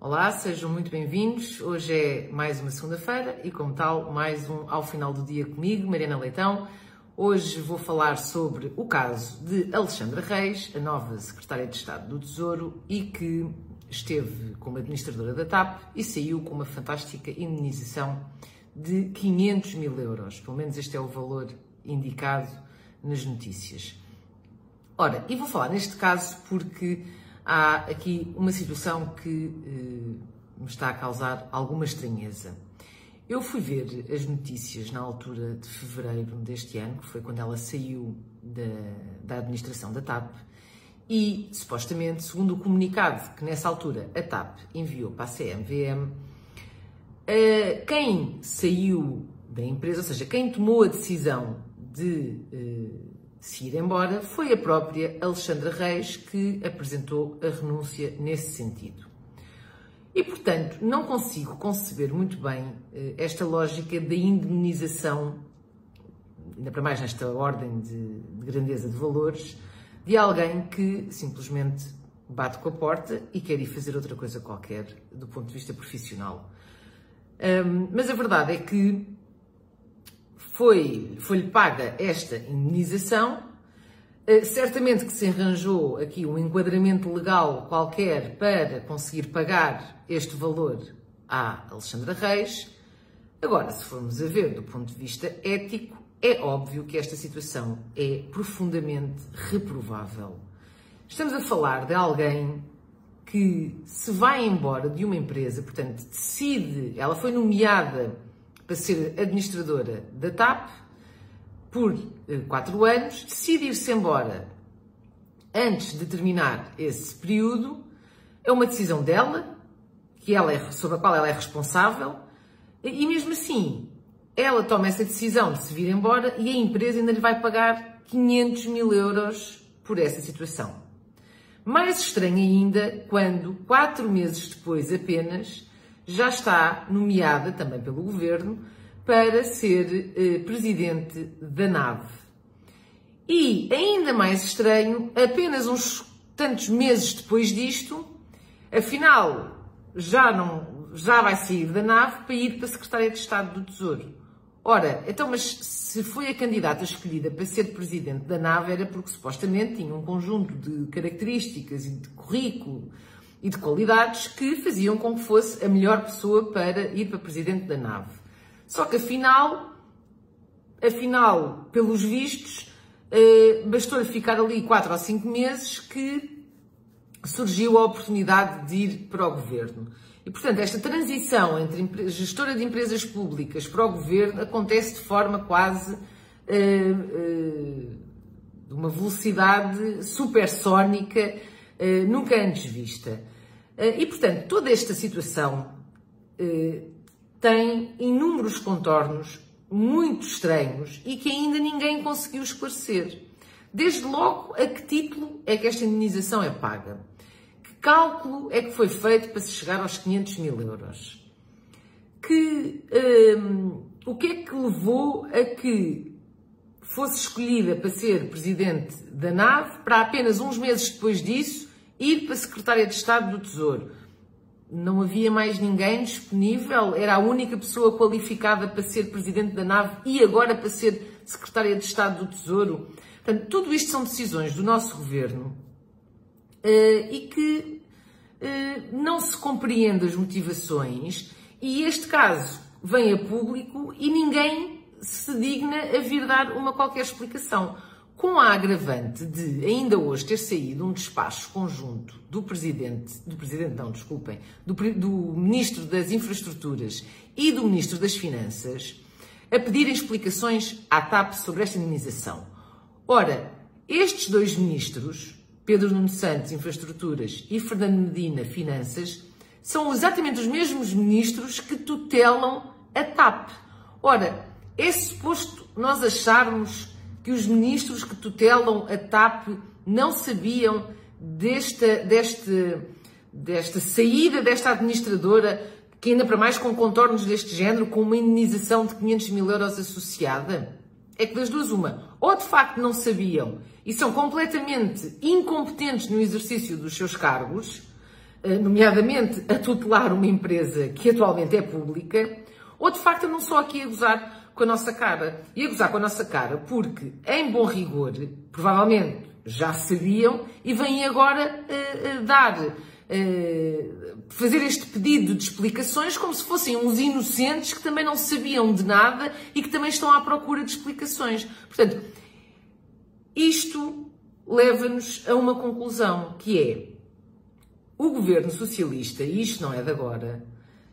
Olá, sejam muito bem-vindos. Hoje é mais uma segunda-feira e, como tal, mais um ao final do dia comigo, Mariana Leitão. Hoje vou falar sobre o caso de Alexandra Reis, a nova secretária de Estado do Tesouro e que esteve como administradora da TAP e saiu com uma fantástica indenização de 500 mil euros. Pelo menos este é o valor indicado nas notícias. Ora, e vou falar neste caso porque há aqui uma situação que eh, me está a causar alguma estranheza. Eu fui ver as notícias na altura de fevereiro deste ano, que foi quando ela saiu da, da administração da TAP, e supostamente, segundo o comunicado que nessa altura a TAP enviou para a CMVM, eh, quem saiu da empresa, ou seja, quem tomou a decisão de eh, se ir embora, foi a própria Alexandra Reis que apresentou a renúncia nesse sentido. E, portanto, não consigo conceber muito bem eh, esta lógica da indemnização, ainda para mais nesta ordem de, de grandeza de valores, de alguém que simplesmente bate com a porta e quer ir fazer outra coisa qualquer do ponto de vista profissional. Um, mas a verdade é que foi, foi-lhe paga esta indenização. Uh, certamente que se arranjou aqui um enquadramento legal qualquer para conseguir pagar este valor à Alexandra Reis. Agora, se formos a ver do ponto de vista ético, é óbvio que esta situação é profundamente reprovável. Estamos a falar de alguém que se vai embora de uma empresa, portanto, decide, ela foi nomeada para ser administradora da TAP por eh, quatro anos, decide ir-se embora antes de terminar esse período. É uma decisão dela, que ela é, sobre a qual ela é responsável, e mesmo assim, ela toma essa decisão de se vir embora e a empresa ainda lhe vai pagar 500 mil euros por essa situação. Mais estranho ainda quando, quatro meses depois apenas, já está nomeada também pelo governo para ser eh, presidente da nave. E, ainda mais estranho, apenas uns tantos meses depois disto, afinal, já, não, já vai sair da nave para ir para a Secretaria de Estado do Tesouro. Ora, então, mas se foi a candidata escolhida para ser presidente da nave era porque supostamente tinha um conjunto de características e de currículo e de qualidades que faziam com que fosse a melhor pessoa para ir para presidente da nave. Só que afinal, afinal, pelos vistos, eh, bastou-lhe ficar ali quatro ou cinco meses que surgiu a oportunidade de ir para o governo. E, portanto, esta transição entre gestora de empresas públicas para o governo acontece de forma quase eh, eh, de uma velocidade supersónica nunca antes vista. Eh, e, portanto, toda esta situação eh, tem inúmeros contornos muito estranhos e que ainda ninguém conseguiu esclarecer. Desde logo, a que título é que esta indenização é paga? Que cálculo é que foi feito para se chegar aos 500 mil euros? Que, um, o que é que levou a que fosse escolhida para ser presidente da nave, para apenas uns meses depois disso ir para secretária de Estado do Tesouro. Não havia mais ninguém disponível, era a única pessoa qualificada para ser presidente da nave e agora para ser secretária de Estado do Tesouro. Portanto, tudo isto são decisões do nosso governo uh, e que uh, não se compreende as motivações e este caso vem a público e ninguém se digna a vir dar uma qualquer explicação com a agravante de ainda hoje ter saído um despacho conjunto do Presidente, do Presidente não, desculpem, do, do Ministro das Infraestruturas e do Ministro das Finanças a pedirem explicações à TAP sobre esta indenização. Ora, estes dois ministros, Pedro Nuno Santos, Infraestruturas, e Fernando Medina, Finanças, são exatamente os mesmos ministros que tutelam a TAP. Ora, é suposto nós acharmos que os ministros que tutelam a TAP não sabiam desta, deste, desta saída desta administradora, que ainda para mais com contornos deste género, com uma indenização de 500 mil euros associada? É que das duas uma, ou de facto não sabiam e são completamente incompetentes no exercício dos seus cargos, eh, nomeadamente a tutelar uma empresa que atualmente é pública, ou de facto não só aqui a gozar com a nossa cara. E a gozar com a nossa cara porque, em bom rigor, provavelmente já sabiam e vêm agora uh, uh, dar, uh, fazer este pedido de explicações como se fossem uns inocentes que também não sabiam de nada e que também estão à procura de explicações. Portanto, isto leva-nos a uma conclusão que é o governo socialista, e isto não é de agora,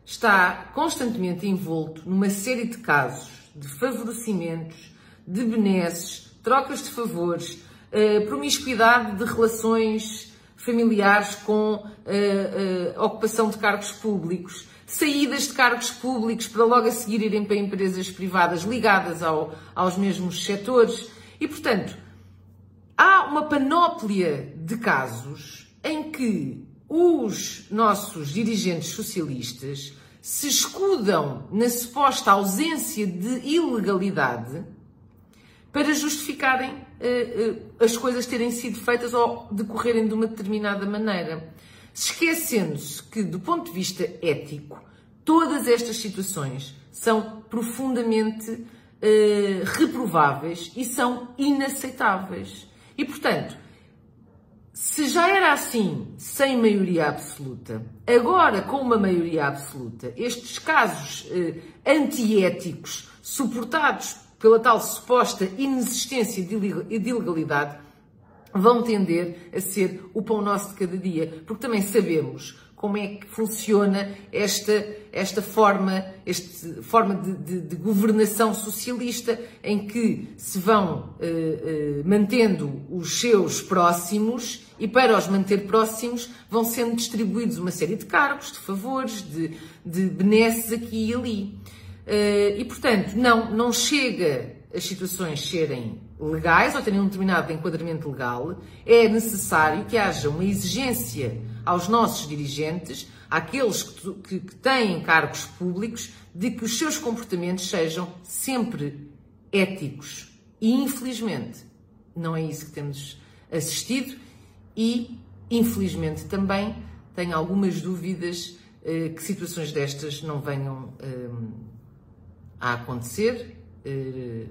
está constantemente envolto numa série de casos de favorecimentos, de benesses, trocas de favores, uh, promiscuidade de relações familiares com uh, uh, ocupação de cargos públicos, saídas de cargos públicos para logo a seguir irem para empresas privadas ligadas ao, aos mesmos setores. E, portanto, há uma panóplia de casos em que os nossos dirigentes socialistas se escudam na suposta ausência de ilegalidade para justificarem uh, uh, as coisas terem sido feitas ou decorrerem de uma determinada maneira. Esquecendo-se que, do ponto de vista ético, todas estas situações são profundamente uh, reprováveis e são inaceitáveis. E, portanto, se já era assim, sem maioria absoluta, agora com uma maioria absoluta, estes casos eh, antiéticos, suportados pela tal suposta inexistência de ilegalidade, vão tender a ser o pão nosso de cada dia. Porque também sabemos como é que funciona esta, esta forma, esta forma de, de, de governação socialista em que se vão eh, eh, mantendo os seus próximos e para os manter próximos vão sendo distribuídos uma série de cargos, de favores, de, de benesses aqui e ali. Uh, e portanto, não, não chega as situações serem legais ou terem um determinado enquadramento legal, é necessário que haja uma exigência aos nossos dirigentes, àqueles que, que, têm cargos públicos, de que os seus comportamentos sejam sempre éticos. E infelizmente não é isso que temos assistido e, infelizmente, também tenho algumas dúvidas eh, que situações destas não venham eh, a acontecer eh,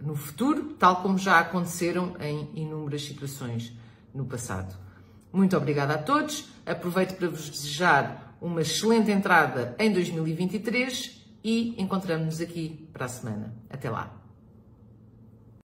no futuro, tal como já aconteceram em inúmeras situações no passado. Muito obrigada a todos. Aproveito para vos desejar uma excelente entrada em 2023 e encontramos-nos aqui para a semana. Até lá.